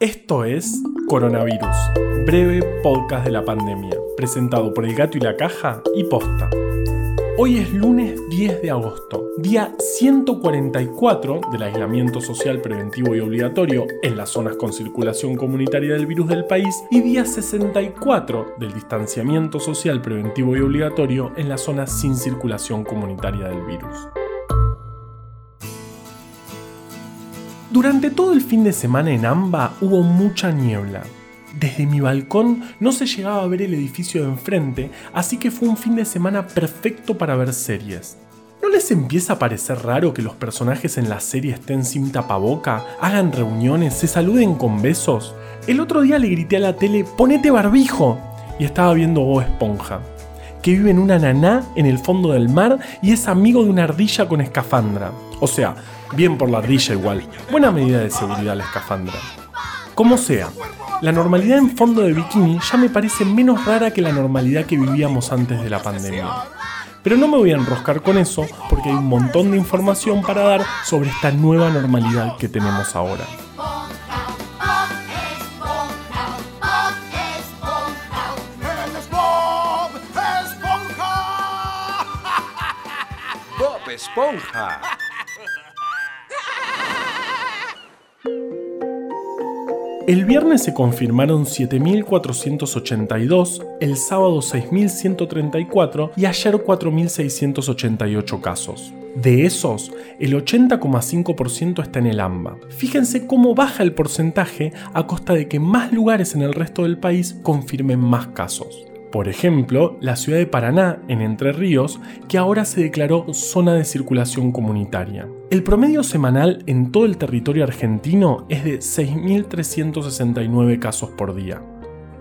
Esto es Coronavirus, breve podcast de la pandemia, presentado por El Gato y la Caja y Posta. Hoy es lunes 10 de agosto, día 144 del aislamiento social preventivo y obligatorio en las zonas con circulación comunitaria del virus del país y día 64 del distanciamiento social preventivo y obligatorio en las zonas sin circulación comunitaria del virus. Durante todo el fin de semana en Amba hubo mucha niebla. Desde mi balcón no se llegaba a ver el edificio de enfrente, así que fue un fin de semana perfecto para ver series. ¿No les empieza a parecer raro que los personajes en la serie estén sin tapaboca, hagan reuniones, se saluden con besos? El otro día le grité a la tele, ponete barbijo, y estaba viendo Bob Esponja, que vive en una naná en el fondo del mar y es amigo de una ardilla con escafandra. O sea, Bien por la ardilla igual. Buena medida de seguridad la escafandra. Como sea, la normalidad en fondo de bikini ya me parece menos rara que la normalidad que vivíamos antes de la pandemia. Pero no me voy a enroscar con eso porque hay un montón de información para dar sobre esta nueva normalidad que tenemos ahora. Bob Esponja. El viernes se confirmaron 7.482, el sábado 6.134 y ayer 4.688 casos. De esos, el 80,5% está en el AMBA. Fíjense cómo baja el porcentaje a costa de que más lugares en el resto del país confirmen más casos. Por ejemplo, la ciudad de Paraná, en Entre Ríos, que ahora se declaró zona de circulación comunitaria. El promedio semanal en todo el territorio argentino es de 6.369 casos por día.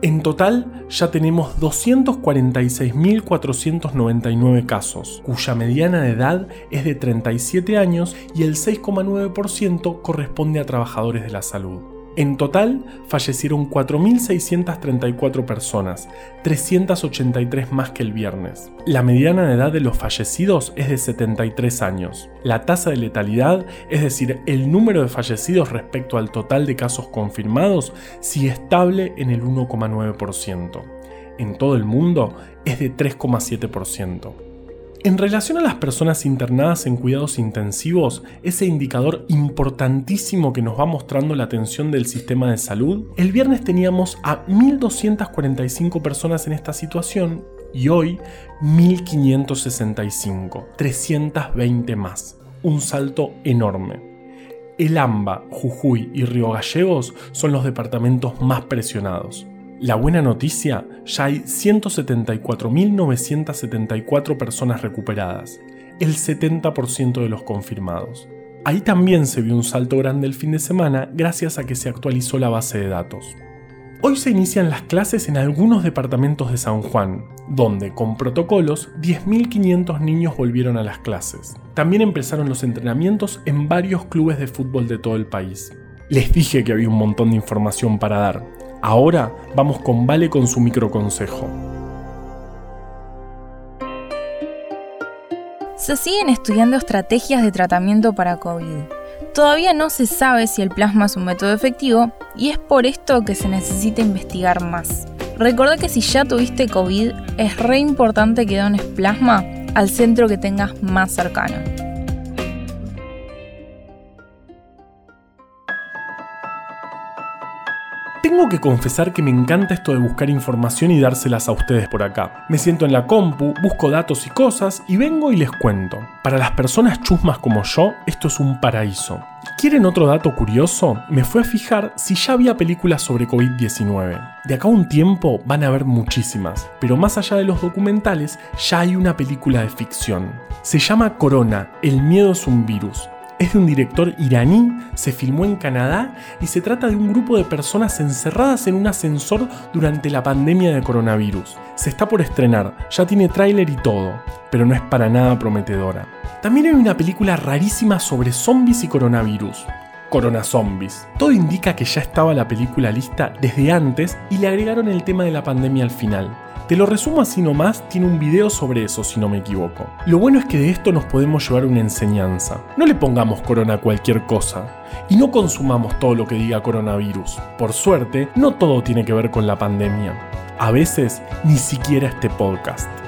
En total ya tenemos 246.499 casos, cuya mediana de edad es de 37 años y el 6,9% corresponde a trabajadores de la salud. En total fallecieron 4.634 personas, 383 más que el viernes. La mediana de edad de los fallecidos es de 73 años. La tasa de letalidad, es decir, el número de fallecidos respecto al total de casos confirmados, sigue estable en el 1,9%. En todo el mundo es de 3,7%. En relación a las personas internadas en cuidados intensivos, ese indicador importantísimo que nos va mostrando la atención del sistema de salud, el viernes teníamos a 1.245 personas en esta situación y hoy 1.565, 320 más. Un salto enorme. El AMBA, Jujuy y Río Gallegos son los departamentos más presionados. La buena noticia, ya hay 174.974 personas recuperadas, el 70% de los confirmados. Ahí también se vio un salto grande el fin de semana gracias a que se actualizó la base de datos. Hoy se inician las clases en algunos departamentos de San Juan, donde, con protocolos, 10.500 niños volvieron a las clases. También empezaron los entrenamientos en varios clubes de fútbol de todo el país. Les dije que había un montón de información para dar, Ahora vamos con Vale con su microconsejo. Se siguen estudiando estrategias de tratamiento para COVID. Todavía no se sabe si el plasma es un método efectivo y es por esto que se necesita investigar más. Recuerda que si ya tuviste COVID, es re importante que dones plasma al centro que tengas más cercano. Tengo que confesar que me encanta esto de buscar información y dárselas a ustedes por acá. Me siento en la compu, busco datos y cosas y vengo y les cuento. Para las personas chusmas como yo, esto es un paraíso. ¿Quieren otro dato curioso? Me fue a fijar si ya había películas sobre COVID-19. De acá a un tiempo van a haber muchísimas, pero más allá de los documentales, ya hay una película de ficción. Se llama Corona, El miedo es un virus es de un director iraní, se filmó en Canadá y se trata de un grupo de personas encerradas en un ascensor durante la pandemia de coronavirus. Se está por estrenar, ya tiene tráiler y todo, pero no es para nada prometedora. También hay una película rarísima sobre zombies y coronavirus. Corona Zombies. Todo indica que ya estaba la película lista desde antes y le agregaron el tema de la pandemia al final Te lo resumo así nomás, tiene un video sobre eso si no me equivoco. Lo bueno es que de esto nos podemos llevar una enseñanza. No le pongamos corona a cualquier cosa y no consumamos todo lo que diga coronavirus. Por suerte, no todo tiene que ver con la pandemia. A veces, ni siquiera este podcast.